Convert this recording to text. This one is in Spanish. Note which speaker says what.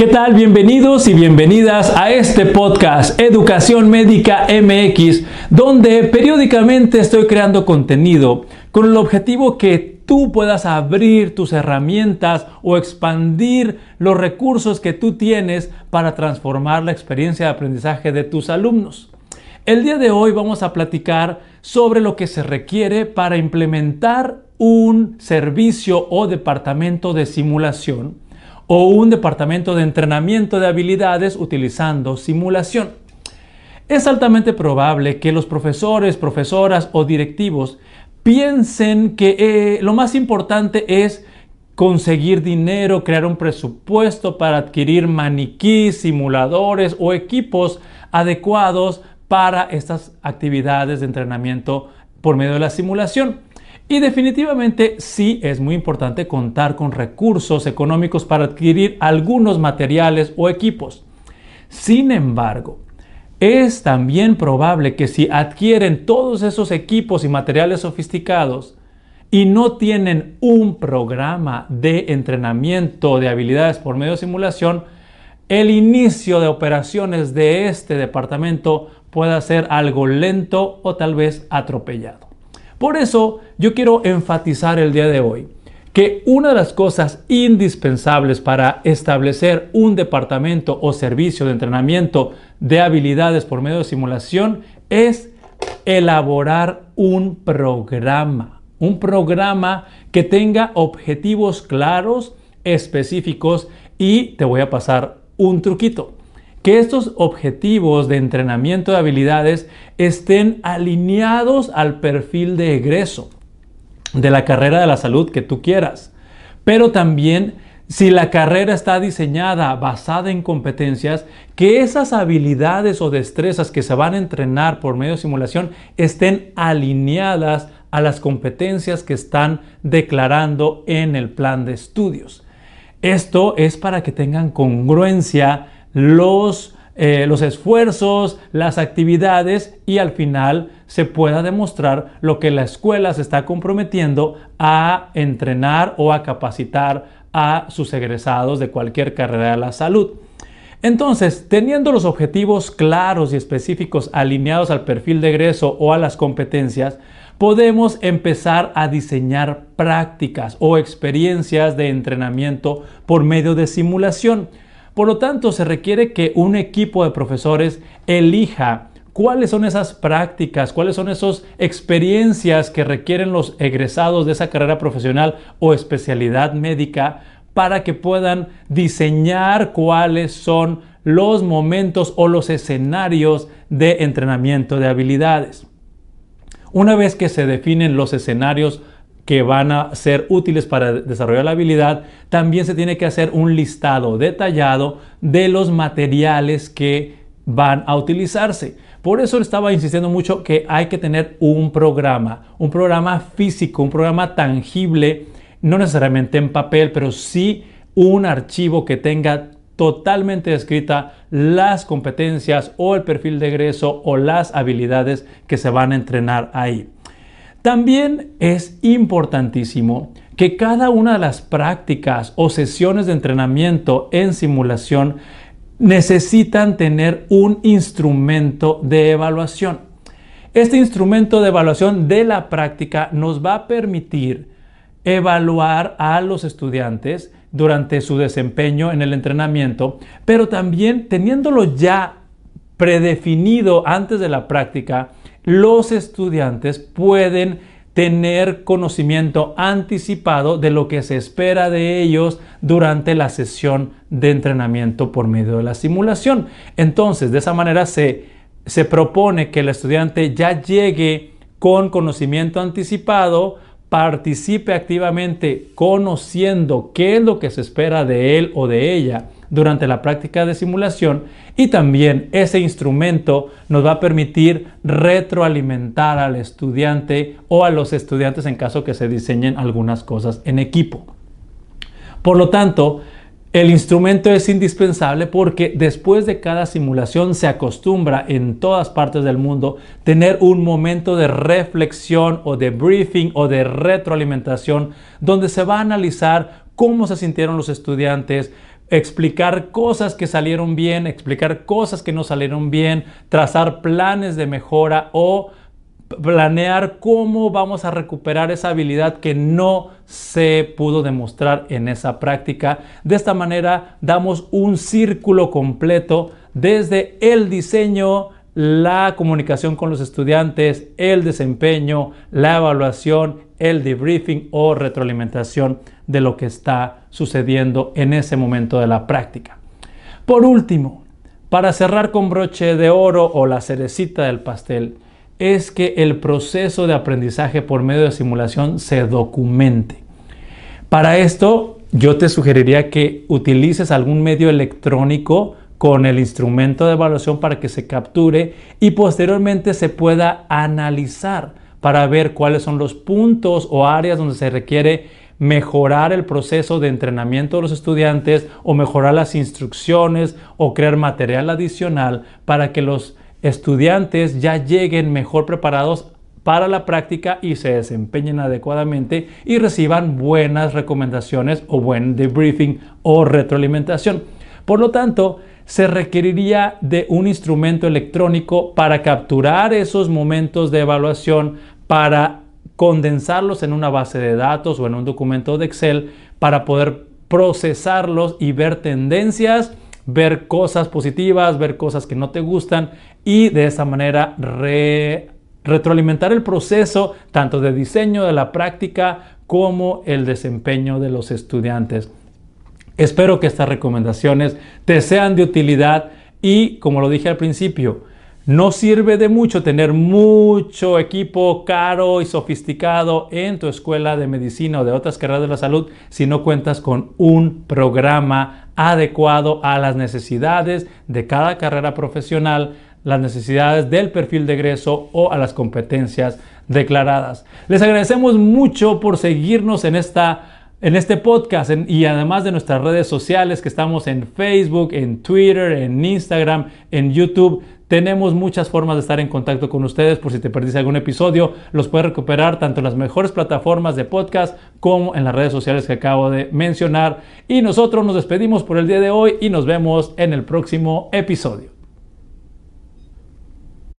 Speaker 1: ¿Qué tal? Bienvenidos y bienvenidas a este podcast Educación Médica MX, donde periódicamente estoy creando contenido con el objetivo que tú puedas abrir tus herramientas o expandir los recursos que tú tienes para transformar la experiencia de aprendizaje de tus alumnos. El día de hoy vamos a platicar sobre lo que se requiere para implementar un servicio o departamento de simulación o un departamento de entrenamiento de habilidades utilizando simulación. Es altamente probable que los profesores, profesoras o directivos piensen que eh, lo más importante es conseguir dinero, crear un presupuesto para adquirir maniquís, simuladores o equipos adecuados para estas actividades de entrenamiento por medio de la simulación. Y definitivamente sí es muy importante contar con recursos económicos para adquirir algunos materiales o equipos. Sin embargo, es también probable que si adquieren todos esos equipos y materiales sofisticados y no tienen un programa de entrenamiento de habilidades por medio de simulación, el inicio de operaciones de este departamento pueda ser algo lento o tal vez atropellado. Por eso yo quiero enfatizar el día de hoy que una de las cosas indispensables para establecer un departamento o servicio de entrenamiento de habilidades por medio de simulación es elaborar un programa, un programa que tenga objetivos claros, específicos y te voy a pasar un truquito que estos objetivos de entrenamiento de habilidades estén alineados al perfil de egreso de la carrera de la salud que tú quieras. Pero también si la carrera está diseñada basada en competencias, que esas habilidades o destrezas que se van a entrenar por medio de simulación estén alineadas a las competencias que están declarando en el plan de estudios. Esto es para que tengan congruencia los, eh, los esfuerzos, las actividades y al final se pueda demostrar lo que la escuela se está comprometiendo a entrenar o a capacitar a sus egresados de cualquier carrera de la salud. Entonces, teniendo los objetivos claros y específicos alineados al perfil de egreso o a las competencias, podemos empezar a diseñar prácticas o experiencias de entrenamiento por medio de simulación. Por lo tanto, se requiere que un equipo de profesores elija cuáles son esas prácticas, cuáles son esas experiencias que requieren los egresados de esa carrera profesional o especialidad médica para que puedan diseñar cuáles son los momentos o los escenarios de entrenamiento de habilidades. Una vez que se definen los escenarios que van a ser útiles para desarrollar la habilidad, también se tiene que hacer un listado detallado de los materiales que van a utilizarse. Por eso estaba insistiendo mucho que hay que tener un programa, un programa físico, un programa tangible, no necesariamente en papel, pero sí un archivo que tenga totalmente descrita las competencias o el perfil de egreso o las habilidades que se van a entrenar ahí. También es importantísimo que cada una de las prácticas o sesiones de entrenamiento en simulación necesitan tener un instrumento de evaluación. Este instrumento de evaluación de la práctica nos va a permitir evaluar a los estudiantes durante su desempeño en el entrenamiento, pero también teniéndolo ya predefinido antes de la práctica, los estudiantes pueden tener conocimiento anticipado de lo que se espera de ellos durante la sesión de entrenamiento por medio de la simulación. Entonces, de esa manera se, se propone que el estudiante ya llegue con conocimiento anticipado, participe activamente conociendo qué es lo que se espera de él o de ella durante la práctica de simulación y también ese instrumento nos va a permitir retroalimentar al estudiante o a los estudiantes en caso que se diseñen algunas cosas en equipo. Por lo tanto, el instrumento es indispensable porque después de cada simulación se acostumbra en todas partes del mundo tener un momento de reflexión o de briefing o de retroalimentación donde se va a analizar cómo se sintieron los estudiantes, explicar cosas que salieron bien, explicar cosas que no salieron bien, trazar planes de mejora o planear cómo vamos a recuperar esa habilidad que no se pudo demostrar en esa práctica. De esta manera damos un círculo completo desde el diseño, la comunicación con los estudiantes, el desempeño, la evaluación, el debriefing o retroalimentación de lo que está sucediendo en ese momento de la práctica. Por último, para cerrar con broche de oro o la cerecita del pastel, es que el proceso de aprendizaje por medio de simulación se documente. Para esto, yo te sugeriría que utilices algún medio electrónico con el instrumento de evaluación para que se capture y posteriormente se pueda analizar para ver cuáles son los puntos o áreas donde se requiere mejorar el proceso de entrenamiento de los estudiantes o mejorar las instrucciones o crear material adicional para que los estudiantes ya lleguen mejor preparados para la práctica y se desempeñen adecuadamente y reciban buenas recomendaciones o buen debriefing o retroalimentación. Por lo tanto, se requeriría de un instrumento electrónico para capturar esos momentos de evaluación, para condensarlos en una base de datos o en un documento de Excel, para poder procesarlos y ver tendencias ver cosas positivas, ver cosas que no te gustan y de esa manera retroalimentar el proceso tanto de diseño de la práctica como el desempeño de los estudiantes. Espero que estas recomendaciones te sean de utilidad y como lo dije al principio, no sirve de mucho tener mucho equipo caro y sofisticado en tu escuela de medicina o de otras carreras de la salud si no cuentas con un programa adecuado a las necesidades de cada carrera profesional, las necesidades del perfil de egreso o a las competencias declaradas. Les agradecemos mucho por seguirnos en esta en este podcast y además de nuestras redes sociales que estamos en Facebook, en Twitter, en Instagram, en YouTube. Tenemos muchas formas de estar en contacto con ustedes por si te perdiste algún episodio. Los puedes recuperar tanto en las mejores plataformas de podcast como en las redes sociales que acabo de mencionar. Y nosotros nos despedimos por el día de hoy y nos vemos en el próximo episodio.